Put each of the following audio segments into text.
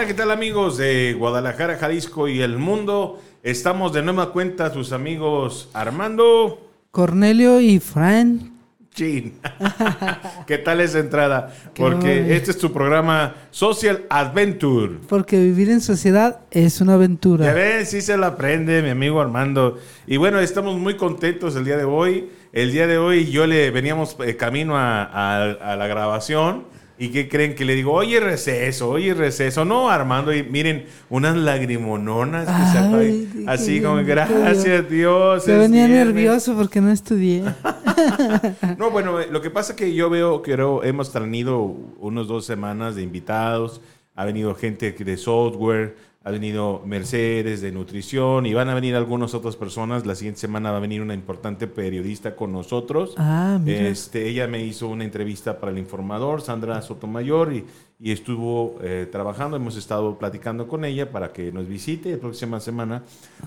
Hola, ¿qué tal amigos de Guadalajara, Jalisco y el mundo? Estamos de nueva cuenta sus amigos Armando. Cornelio y Fran. Chin. ¿Qué tal esa entrada? Porque este es tu programa Social Adventure. Porque vivir en sociedad es una aventura. Ya ven, sí se la aprende mi amigo Armando. Y bueno, estamos muy contentos el día de hoy. El día de hoy yo le veníamos eh, camino a, a la grabación ¿Y qué creen? Que le digo, oye, receso, oye, receso. No, Armando, y miren, unas lagrimononas que así como, gracias Dios. Se venía nervioso porque no estudié. no, bueno, lo que pasa es que yo veo que hemos tenido unos dos semanas de invitados, ha venido gente de software, ha venido Mercedes de nutrición y van a venir algunas otras personas. La siguiente semana va a venir una importante periodista con nosotros. Ah, mira. Este, ella me hizo una entrevista para el informador, Sandra Sotomayor, y, y estuvo eh, trabajando. Hemos estado platicando con ella para que nos visite. La próxima semana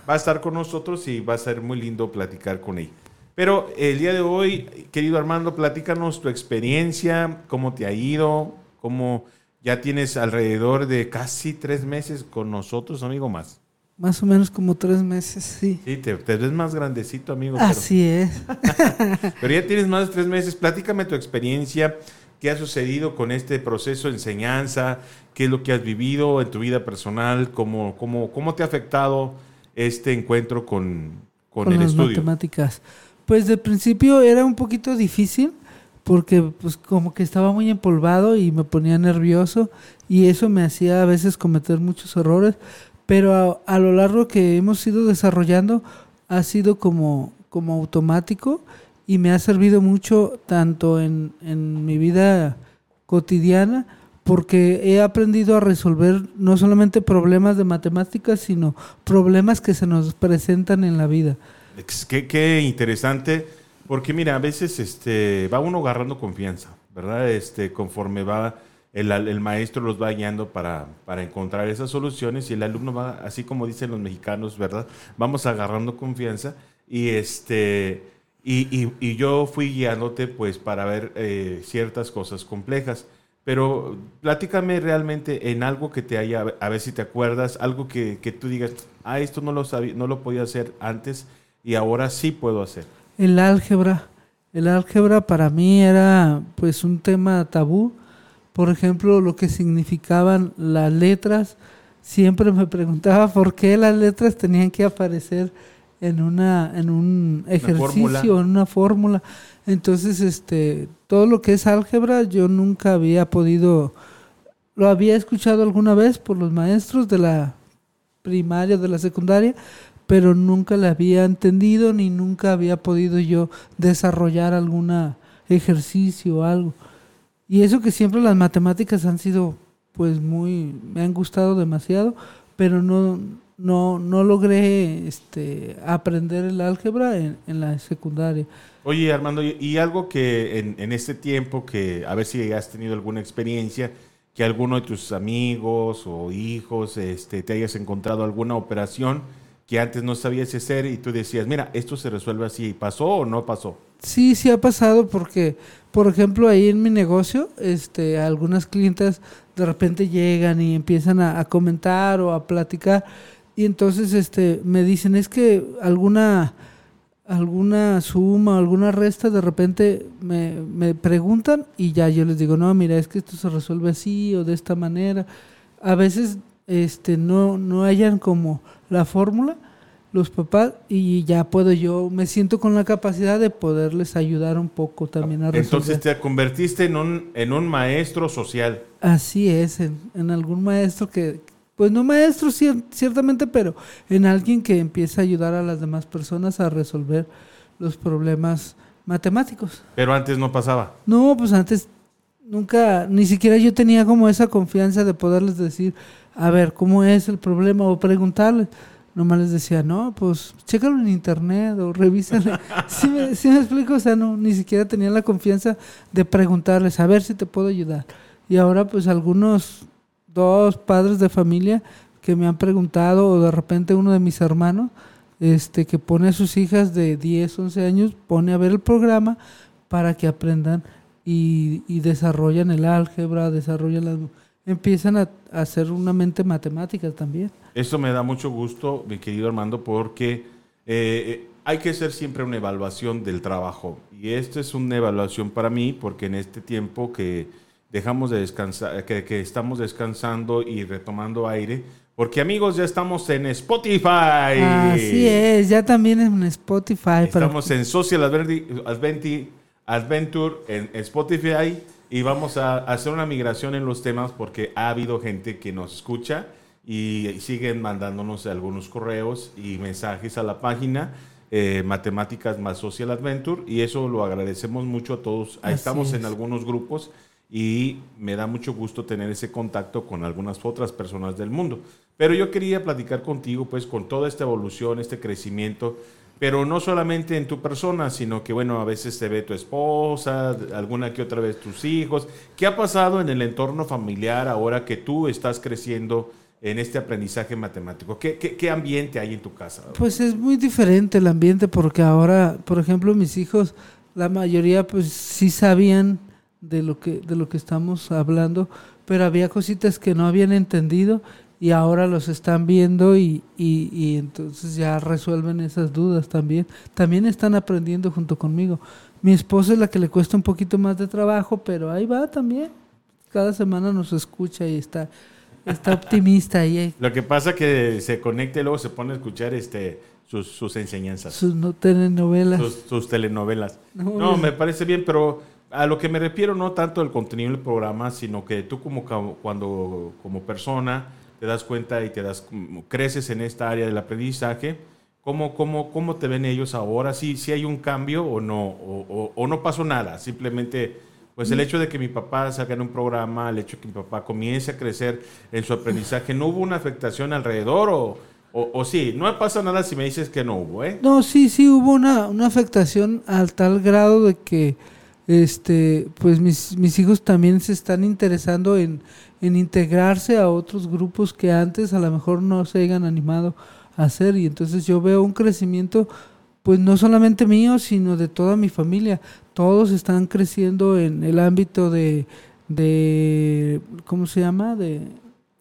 va a estar con nosotros y va a ser muy lindo platicar con ella. Pero el día de hoy, querido Armando, platícanos tu experiencia, cómo te ha ido, cómo ya tienes alrededor de casi tres meses con nosotros, amigo, más. Más o menos como tres meses, sí. Sí, te, ves más grandecito, amigo. Así es. pero ya tienes más de tres meses. Platícame tu experiencia, qué ha sucedido con este proceso de enseñanza, qué es lo que has vivido en tu vida personal, cómo, cómo, cómo te ha afectado este encuentro con, con, con el las matemáticas. Pues de principio era un poquito difícil porque pues como que estaba muy empolvado y me ponía nervioso y eso me hacía a veces cometer muchos errores, pero a, lo largo que hemos ido desarrollando ha sido como, como automático y me ha servido mucho tanto en, en mi vida cotidiana porque he aprendido a resolver no solamente problemas de matemáticas, sino problemas que se nos presentan en la vida. Qué, qué interesante porque mira, a veces este, va uno agarrando confianza, ¿verdad? Este, conforme va, el, maestro los va guiando para, para, encontrar esas soluciones y el alumno va, así como dicen los mexicanos, ¿verdad? Vamos agarrando confianza y este... Y, y yo fui guiándote pues para ver eh, ciertas cosas complejas. Pero platícame realmente en algo que te haya, a ver si te acuerdas, algo que, que tú digas, ah, esto no lo, sabía, no lo podía hacer antes y ahora sí puedo hacer el álgebra. El álgebra para mí era pues un tema tabú. Por ejemplo, lo que significaban las letras. Siempre me preguntaba por qué las letras tenían que aparecer en una en un ejercicio, en una fórmula. Entonces, este, todo lo que es álgebra yo nunca había podido lo había escuchado alguna vez por los maestros de la primaria, de la secundaria, pero nunca la había entendido ni nunca había podido yo desarrollar algún ejercicio o algo. Y eso que siempre las matemáticas han sido pues muy me han gustado demasiado, pero no no no logré este aprender el álgebra en, la secundaria. Oye, Armando, y algo que en, en este tiempo que a ver si has tenido alguna experiencia que alguno de tus amigos o hijos este, te hayas encontrado alguna operación que antes no sabías hacer y tú decías, mira, esto se resuelve así, ¿pasó o no pasó? Sí, sí ha pasado porque, por ejemplo, ahí en mi negocio, este, algunas clientes de repente llegan y empiezan a, comentar o a platicar y entonces este, me dicen, es que alguna alguna suma, alguna resta, de repente me, me preguntan y ya yo les digo, no, mira, es que esto se resuelve así o de esta manera. A veces este, no, no hayan como la fórmula los papás y ya puedo yo, me siento con la capacidad de poderles ayudar un poco también a resolver. Entonces te convertiste en un, en un maestro social. Así es, en, algún maestro que, pues no maestro ciertamente, pero en alguien que empieza a ayudar a las demás personas a resolver los problemas matemáticos. Pero antes no pasaba. No, pues antes nunca, ni siquiera yo tenía como esa confianza de poderles decir, a ver, ¿cómo es el problema? O preguntarles. Nomás les decía, no, pues chécalo en internet o revísale. ¿Sí me, me explico? O sea, no, ni siquiera tenía la confianza de preguntarles, a ver si te puedo ayudar. Y ahora, pues algunos, dos padres de familia que me han preguntado, o de repente uno de mis hermanos, este, que pone a sus hijas de 10, 11 años, pone a ver el programa para que aprendan y, y desarrollan el álgebra, desarrollan las empiezan a, a hacer una mente matemática también. Eso me da mucho gusto, mi querido Armando, porque eh, hay que hacer siempre una evaluación del trabajo. Y esto es una evaluación para mí, porque en este tiempo que dejamos de descansar, que, que estamos descansando y retomando aire, porque amigos, ya estamos en Spotify. Así es, ya también en Spotify. Estamos en Social Adventi- Adventure en Spotify y vamos a hacer una migración en los temas porque ha habido gente que nos escucha y siguen mandándonos algunos correos y mensajes a la página eh, Matemáticas más Social Adventure y eso lo agradecemos mucho a todos. Así estamos en es. algunos grupos y me da mucho gusto tener ese contacto con algunas otras personas del mundo. Pero yo quería platicar contigo, pues, con toda esta evolución, este crecimiento, pero no solamente en tu persona, sino que, bueno, a veces te ve tu esposa, alguna que otra vez tus hijos. ¿Qué ha pasado en el entorno familiar ahora que tú estás creciendo en este aprendizaje matemático? ¿Qué, qué, qué ambiente hay en tu casa? Pues es muy diferente el ambiente porque ahora, por ejemplo, mis hijos, la mayoría pues sí sabían de lo que de lo que estamos hablando, pero había cositas que no habían entendido y ahora los están viendo y, y, y entonces ya resuelven esas dudas también. También están aprendiendo junto conmigo. Mi esposa es la que le cuesta un poquito más de trabajo, pero ahí va también. Cada semana nos escucha y está, está optimista y ahí Lo que pasa que se conecta y luego se pone a escuchar este, sus, sus enseñanzas. sus no telenovelas. sus, sus telenovelas. No, No, me parece bien, pero a lo que me refiero no tanto el contenido del programa, sino que tú como cuando como persona te das cuenta y te das como creces en esta área del aprendizaje, ¿cómo, cómo, cómo te ven ellos ahora? ¿Si si hay un cambio o no? O, o- o no pasó nada? Simplemente, pues el hecho de que mi papá salga en un programa, el hecho de que mi papá comience a crecer en su aprendizaje, ¿no hubo una afectación alrededor o, o, o sí? No pasa nada si me dices que no hubo, ¿eh? No, sí, sí hubo una, una afectación al tal grado de que este pues mis, mis hijos también se están interesando en, en integrarse a otros grupos que antes a lo mejor no se hayan animado a hacer. Y entonces yo veo un crecimiento pues no solamente mío sino de toda mi familia. Todos están creciendo en el ámbito de de cómo se llama de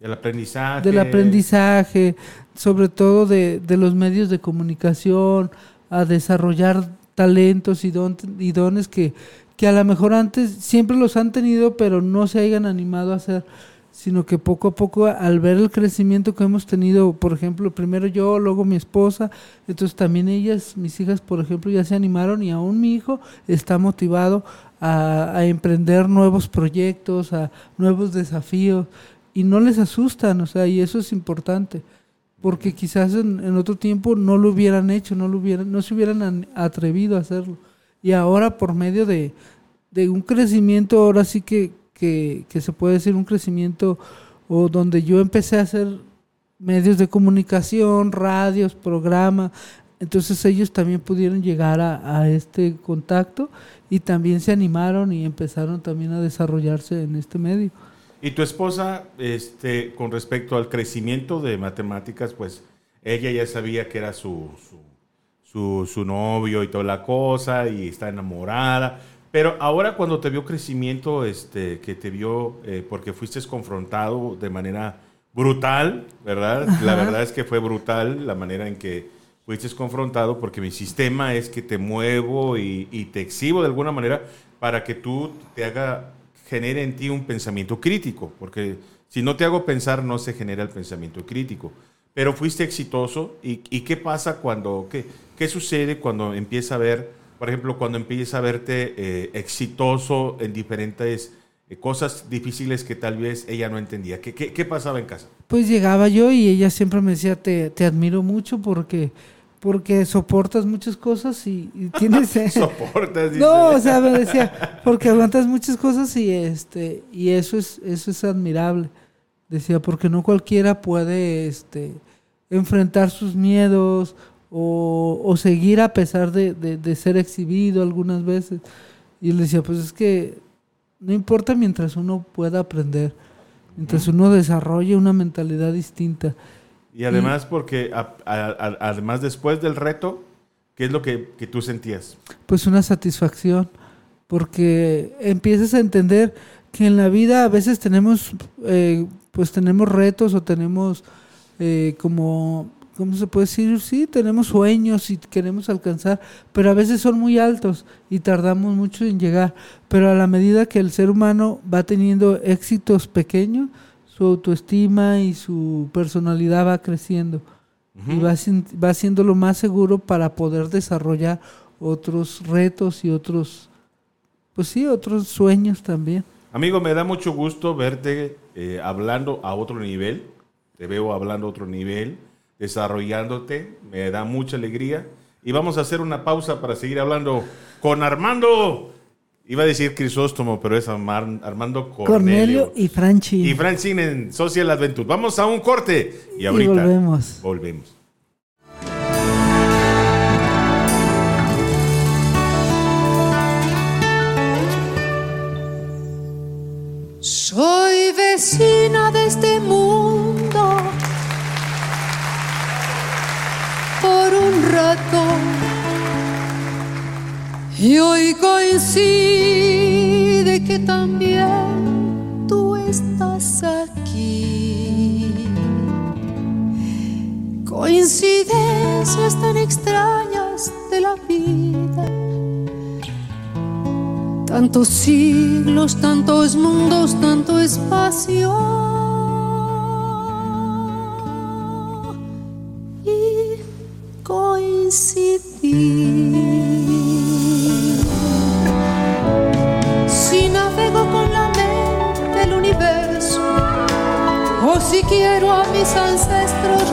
El aprendizaje. del aprendizaje, sobre todo de, de los medios de comunicación, a desarrollar talentos y, don- y dones que, que a lo mejor antes siempre los han tenido, pero no se hayan animado a hacer, sino que poco a poco, al ver el crecimiento que hemos tenido, por ejemplo, primero yo, luego mi esposa, entonces también ellas, mis hijas, por ejemplo, ya se animaron y aún mi hijo está motivado a, a emprender nuevos proyectos, a nuevos desafíos y no les asustan, o sea, y eso es importante, porque quizás en, en otro tiempo no lo hubieran hecho, no lo hubieran, no se hubieran an- atrevido a hacerlo. Y ahora por medio de, de un crecimiento, ahora sí que, que, que se puede decir un crecimiento, o donde yo empecé a hacer medios de comunicación, radios, programas, entonces ellos también pudieron llegar a, a este contacto y también se animaron y empezaron también a desarrollarse en este medio. Y tu esposa, este, con respecto al crecimiento de matemáticas, pues ella ya sabía que era su, su, su, su novio y toda la cosa, y está enamorada. Pero ahora cuando te vio crecimiento, este, que te vio, eh, porque fuiste confrontado de manera brutal, ¿verdad? La verdad es que fue brutal la manera en que fuiste confrontado, porque mi sistema es que te muevo y, y te exhibo de alguna manera para que tú te haga, genere en ti un pensamiento crítico, porque si no te hago pensar, no se genera el pensamiento crítico. Pero fuiste exitoso, ¿y, y qué pasa cuando, qué, qué sucede cuando empieza a ver, por ejemplo, cuando empieza a verte eh, exitoso en diferentes eh, cosas difíciles que tal vez ella no entendía? ¿Qué, qué, qué pasaba en casa? Pues llegaba yo y ella siempre me decía, te, te admiro mucho porque, porque soportas muchas cosas y, y tienes... ¿Soportas? no, dice? o sea, me decía, porque aguantas muchas cosas y este y eso es eso es admirable. Decía, porque no cualquiera puede este enfrentar sus miedos o, o seguir a pesar de, de- de ser exhibido algunas veces. Y le decía, pues es que no importa mientras uno pueda aprender, mientras uno desarrolle una mentalidad distinta. Y además, porque a- a- a- además después del reto, ¿qué es lo que, que tú sentías? pues una satisfacción, porque empiezas a entender que en la vida a veces tenemos, eh, pues tenemos retos o tenemos eh, como, ¿cómo se puede decir? Sí, tenemos sueños y queremos alcanzar, pero a veces son muy altos y tardamos mucho en llegar. Pero a la medida que el ser humano va teniendo éxitos pequeños, su autoestima y su personalidad va creciendo y va, va siendo lo más seguro para poder desarrollar otros retos y otros, pues sí, otros sueños también. Amigo, me da mucho gusto verte eh, hablando a otro nivel. Te veo hablando a otro nivel, desarrollándote. Me da mucha alegría. Y vamos a hacer una pausa para seguir hablando con Armando. Iba a decir Crisóstomo, pero es Armando Cornelio. Cornelio y Francine. Y Francine en Social Adventure. Vamos a un corte y ahorita volvemos. volvemos. Soy vecina de este mundo. Por un rato. Y hoy coincide que también tú estás aquí. Coincidencias tan extrañas de la vida Tantos siglos, tantos mundos, tanto espacio. Y coincidir. Si navego con la mente del universo, o si quiero a mis ancestros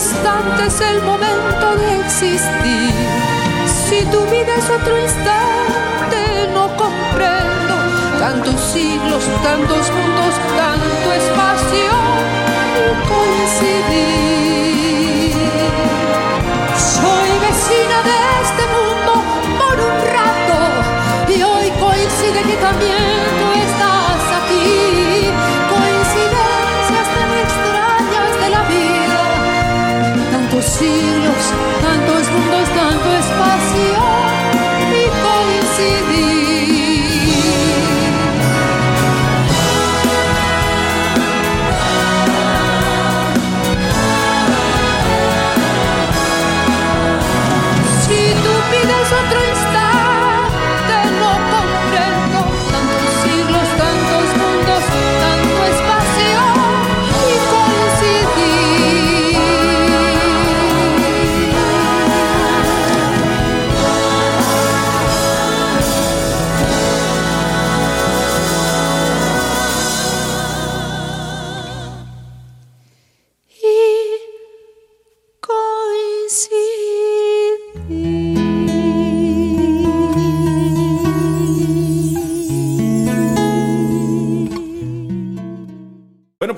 instante es el momento de existir. Si tu vida es otro instante, no comprendo tantos siglos, tantos mundos, tanto espacio coincidir. Soy vecina de este mundo por un rato y hoy coincide que también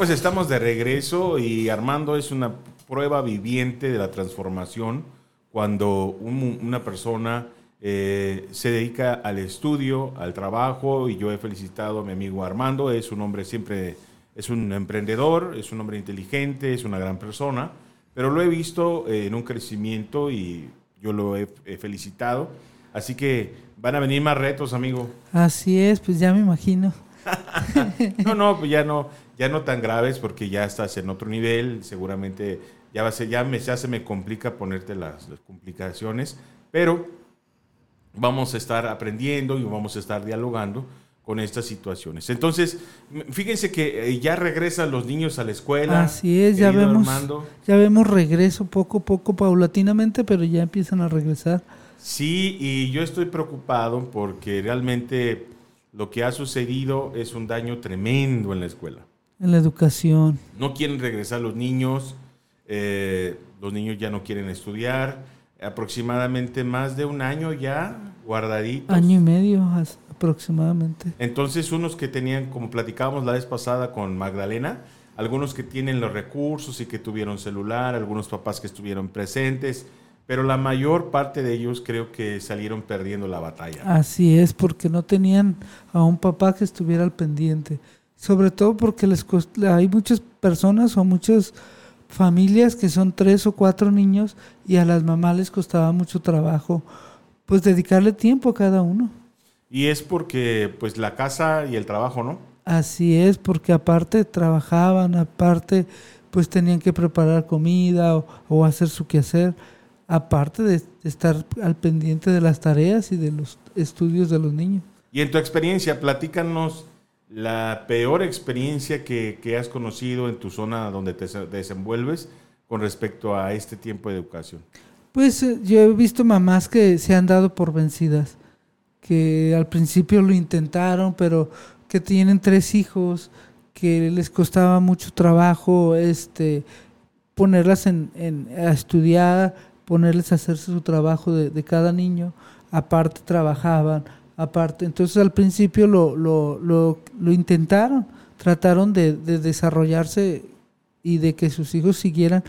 pues estamos de regreso y Armando es una prueba viviente de la transformación cuando un- una persona eh, se dedica al estudio, al trabajo y yo he felicitado a mi amigo Armando, es un hombre siempre, es un emprendedor, es un hombre inteligente, es una gran persona, pero lo he visto eh, en un crecimiento y yo lo he, he felicitado. Así que van a venir más retos, amigo. Así es, pues ya me imagino. No, no, pues ya no, ya no tan graves porque ya estás en otro nivel, seguramente ya va a ser, ya, me, ya se me complica ponerte las, las complicaciones, pero vamos a estar aprendiendo y vamos a estar dialogando con estas situaciones. Entonces, fíjense que eh, ya regresan los niños a la escuela. Así es, ya vemos, Armando. ya vemos regreso poco a poco, paulatinamente, pero ya empiezan a regresar. Sí, y yo estoy preocupado porque realmente lo que ha sucedido es un daño tremendo en la escuela. En la educación. No quieren regresar los niños, eh, los niños ya no quieren estudiar, aproximadamente más de un año ya guardaditos. Año y medio aproximadamente. Entonces, unos que tenían, como platicábamos la vez pasada con Magdalena, algunos que tienen los recursos y que tuvieron celular, algunos papás que estuvieron presentes, pero la mayor parte de ellos creo que salieron perdiendo la batalla. Así es, porque no tenían a un papá que estuviera al pendiente. Sobre todo porque les cost- hay muchas personas o muchas familias que son tres o cuatro niños y a las mamás les costaba mucho trabajo pues dedicarle tiempo a cada uno. Y es porque, pues, la casa y el trabajo, ¿no? Así es, porque aparte trabajaban, aparte pues tenían que preparar comida o, o hacer su quehacer, aparte de, estar al pendiente de las tareas y de los estudios de los niños. Y en tu experiencia, platícanos la peor experiencia que, que has conocido en tu zona donde te se- desenvuelves con respecto a este tiempo de educación. Pues eh, yo he visto mamás que se han dado por vencidas, que al principio lo intentaron, pero que tienen tres hijos, que les costaba mucho trabajo este ponerlas en, en- a estudiar, ponerles a hacer su trabajo de, de cada niño, aparte trabajaban, aparte, entonces al principio lo, lo, lo, lo intentaron, trataron de, de desarrollarse y de que sus hijos siguieran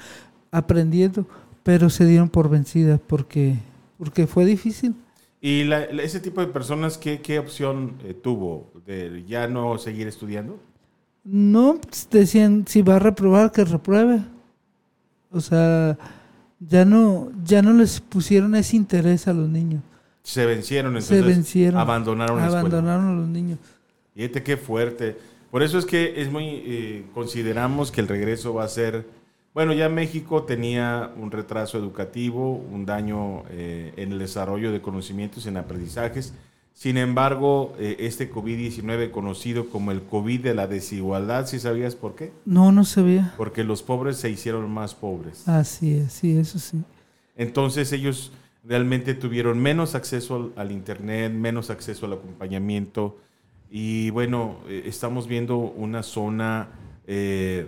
aprendiendo, pero se dieron por vencidas porque, porque fue difícil. ¿Y la- ese tipo de personas qué, qué opción eh, tuvo de ya no seguir estudiando? No decían si va a reprobar que repruebe. O sea, ya no, ya no les pusieron ese interés a los niños. Se vencieron, Se entonces vencieron. abandonaron la escuela. Abandonaron a los niños. Fíjate qué fuerte. Por eso es que es muy eh, consideramos que el regreso va a ser bueno, ya México tenía un retraso educativo, un daño eh, en el desarrollo de conocimientos, en aprendizajes. Sin embargo, eh, este COVID-19 conocido como el COVID de la desigualdad, ¿sí sabías por qué? No, no se veía. Porque los pobres se hicieron más pobres. Así es, sí, eso sí. Entonces ellos realmente tuvieron menos acceso al, al Internet, menos acceso al acompañamiento. Y bueno, eh, estamos viendo una zona eh,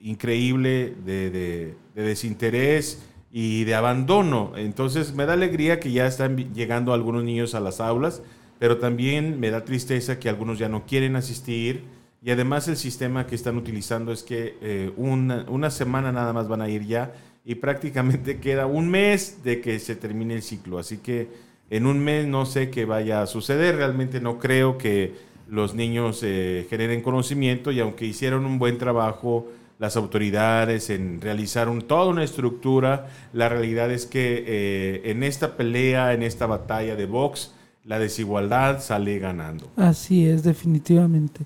increíble de, de- de desinterés y de abandono. Entonces me da alegría que ya están llegando algunos niños a las aulas, pero también me da tristeza que algunos ya no quieren asistir. Y además el sistema que están utilizando es que eh, una, una semana nada más van a ir ya y prácticamente queda un mes de que se termine el ciclo. Así que en un mes no sé qué vaya a suceder. Realmente no creo que los niños eh, generen conocimiento y aunque hicieron un buen trabajo las autoridades en realizar un, toda una estructura, la realidad es que eh, en esta pelea, en esta batalla de box, la desigualdad sale ganando. Así es, definitivamente.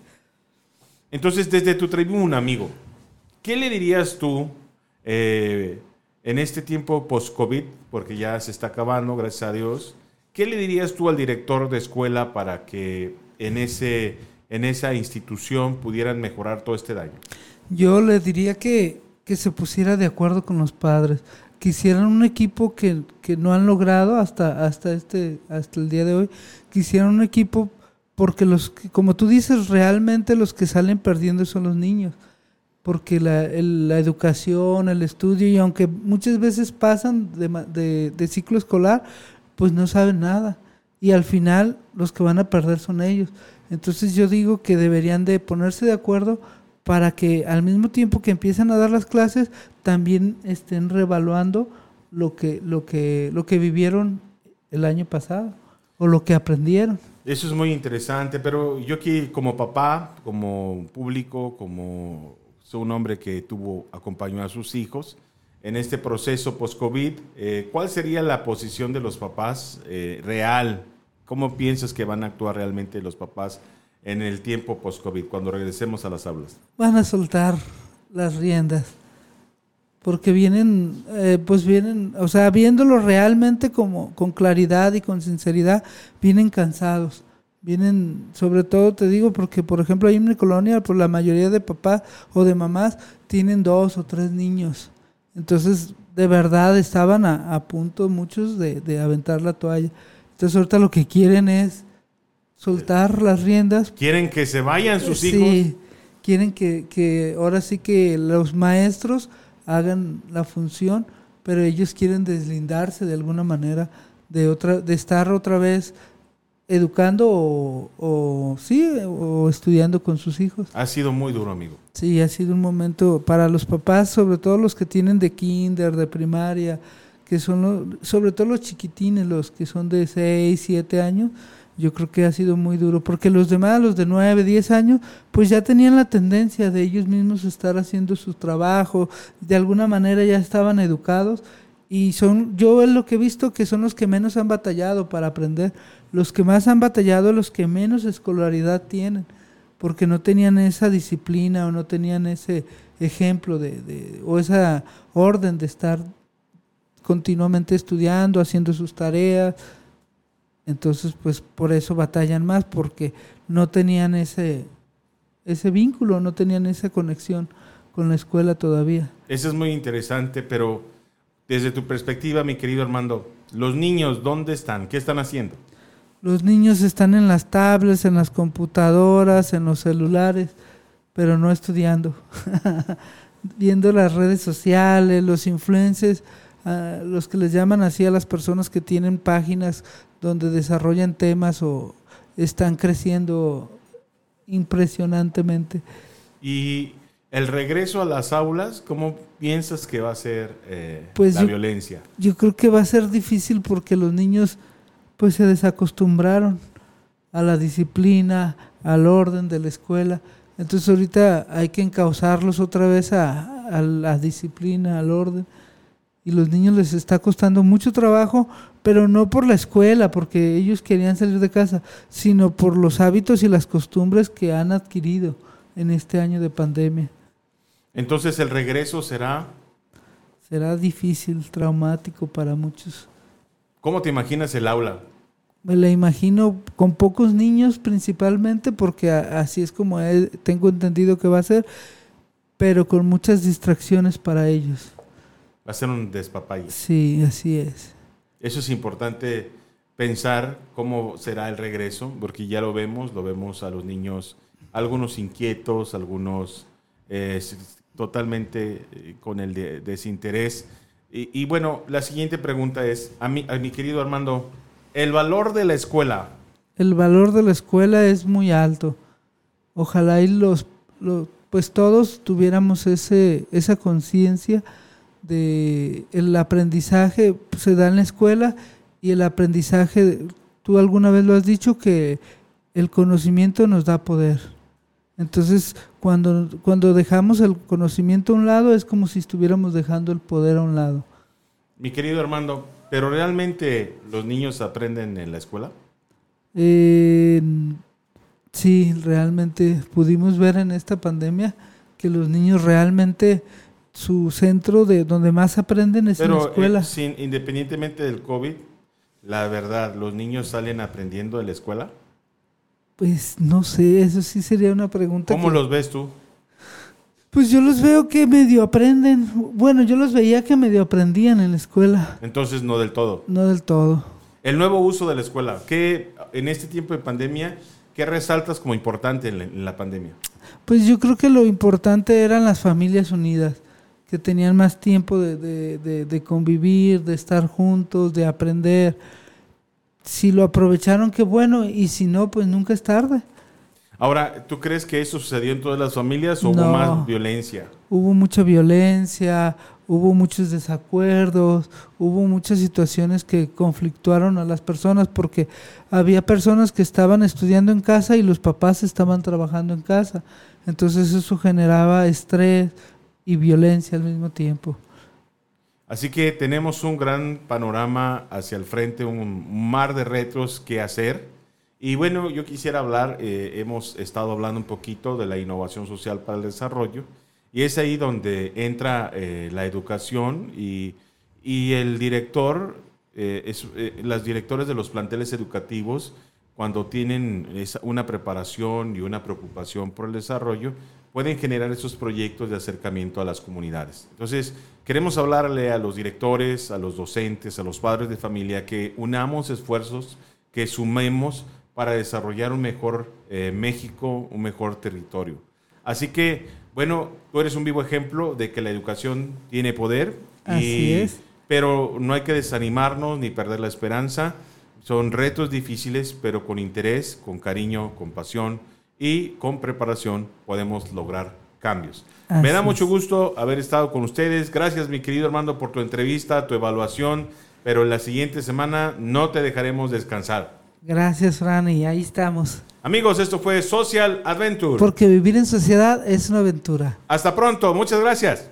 Entonces, desde tu tribuna, amigo, ¿qué le dirías tú eh, en este tiempo post-COVID, porque ya se está acabando, gracias a Dios, ¿qué le dirías tú al director de escuela para que en, ese, en esa institución pudieran mejorar todo este daño? Yo le diría que, que se pusiera de acuerdo con los padres, que hicieran un equipo que, que no han logrado hasta, hasta, este, hasta el día de hoy, que hicieran un equipo porque los como tú dices, realmente los que salen perdiendo son los niños, porque la, el- la educación, el estudio, y aunque muchas veces pasan de, de, de ciclo escolar, pues no saben nada. Y al final los que van a perder son ellos. Entonces yo digo que deberían de ponerse de acuerdo para que al mismo tiempo que empiezan a dar las clases, también estén revaluando lo que, lo que, lo que vivieron el año pasado o lo que aprendieron. Eso es muy interesante, pero yo aquí como papá, como público, como soy un hombre que tuvo, acompañó a sus hijos en este proceso post-COVID, eh, ¿cuál sería la posición de los papás eh, real? ¿Cómo piensas que van a actuar realmente los papás en el tiempo post-COVID, cuando regresemos a las aulas? Van a soltar las riendas. Porque vienen, eh, pues vienen, o sea, viéndolo realmente como con claridad y con sinceridad, vienen cansados. Vienen, sobre todo te digo, porque por ejemplo ahí en mi colonia, pues la mayoría de papás o de mamás tienen dos o tres niños. Entonces, de verdad estaban a, punto muchos de, de aventar la toalla. Entonces ahorita lo que quieren es soltar las riendas. Quieren que se vayan sus hijos. Sí, quieren que, que ahora sí que los maestros hagan la función, pero ellos quieren deslindarse de alguna manera de otra, de estar otra vez educando o, o sí, o estudiando con sus hijos. Ha sido muy duro, amigo. Sí, ha sido un momento para los papás, sobre todo los que tienen de kinder, de primaria, que son los, sobre todo los chiquitines, los que son de 6, 7 años, yo creo que ha sido muy duro, porque los demás, los de 9, 10 años, pues ya tenían la tendencia de ellos mismos estar haciendo su trabajo, de alguna manera ya estaban educados y son, yo es lo que he visto que son los que menos han batallado para aprender, los que más han batallado, los que menos escolaridad tienen, porque no tenían esa disciplina o no tenían ese ejemplo de, de o esa orden de estar continuamente estudiando, haciendo sus tareas. Entonces, pues por eso batallan más, porque no tenían ese, ese vínculo, no tenían esa conexión con la escuela todavía. Eso es muy interesante, pero desde tu perspectiva, mi querido Armando, los niños, ¿dónde están? ¿Qué están haciendo? Los niños están en las tablets, en las computadoras, en los celulares, pero no estudiando. Viendo las redes sociales, los influencers, los que les llaman así a las personas que tienen páginas donde desarrollan temas o están creciendo impresionantemente. Y el regreso a las aulas, ¿cómo piensas que va a ser eh, Pues la yo- violencia? Yo creo que va a ser difícil porque los niños pues se desacostumbraron a la disciplina, al orden de la escuela. Entonces ahorita hay que encauzarlos otra vez a, a la disciplina, al orden. Y los niños les está costando mucho trabajo, pero no por la escuela, porque ellos querían salir de casa, sino por los hábitos y las costumbres que han adquirido en este año de pandemia. Entonces el regreso será, Será difícil, traumático para muchos. ¿cómo te imaginas el aula? Me la imagino con pocos niños principalmente, porque así es como tengo entendido que va a ser, pero con muchas distracciones para ellos. Va a ser un despapalle. Sí, así es. Eso es importante pensar cómo será el regreso, porque ya lo vemos, lo vemos a los niños, algunos inquietos, algunos eh, totalmente eh, con el de- desinterés. Y, y bueno, la siguiente pregunta es, a mi, a mi querido Armando, el valor de la escuela, El valor de la escuela es muy alto. Ojalá y los, los- pues todos tuviéramos ese, esa conciencia de el aprendizaje se da en la escuela y el aprendizaje, tú alguna vez lo has dicho que el conocimiento nos da poder. Entonces, cuando, cuando dejamos el conocimiento a un lado, es como si estuviéramos dejando el poder a un lado. mi querido Armando, pero realmente los niños aprenden en la escuela? Eh, sí, realmente pudimos ver en esta pandemia que los niños realmente su centro de donde más aprenden es en la Pero escuela. eh, sin, independientemente del COVID, la verdad, ¿los niños salen aprendiendo de la escuela? Pues no sé, eso sí sería una pregunta. ¿Cómo que- los ves tú? Pues yo los veo que medio aprenden. Bueno, yo los veía que medio aprendían en la escuela, Entonces no del todo. no del todo. El nuevo uso de la escuela, ¿qué en este tiempo de pandemia, qué resaltas como importante en la, en la pandemia? Pues yo creo que lo importante eran las familias unidas, que tenían más tiempo de, de- de- de convivir, de estar juntos, de aprender. Si lo aprovecharon, qué bueno, y si no, pues nunca es tarde. Ahora, ¿tú crees que eso sucedió en todas las familias o hubo No. más violencia? Hubo mucha violencia, hubo muchos desacuerdos, hubo muchas situaciones que conflictuaron a las personas porque había personas que estaban estudiando en casa y los papás estaban trabajando en casa. Entonces eso generaba estrés y violencia al mismo tiempo. Así que tenemos un gran panorama hacia el frente, un mar de retos que hacer. Y bueno, yo quisiera hablar, eh, hemos estado hablando un poquito de la innovación social para el desarrollo, y es ahí donde entra eh, la educación y, y el director, eh, es- eh, las directores de los planteles educativos, cuando tienen una preparación y una preocupación por el desarrollo, pueden generar esos proyectos de acercamiento a las comunidades. Entonces, queremos hablarle a los directores, a los docentes, a los padres de familia, que unamos esfuerzos, que sumemos para desarrollar un mejor eh, México, un mejor territorio. Así que, bueno, tú eres un vivo ejemplo de que la educación tiene poder. Así es. Pero no hay que desanimarnos ni perder la esperanza. Son retos difíciles, pero con interés, con cariño, con pasión y con preparación podemos lograr cambios. Así Me da mucho gusto haber estado con ustedes. Gracias, mi querido Armando, por tu entrevista, tu evaluación. Pero la siguiente semana no te dejaremos descansar. Gracias, Fran, y ahí estamos. Amigos, esto fue Social Adventure. Porque vivir en sociedad es una aventura. Hasta pronto. Muchas gracias.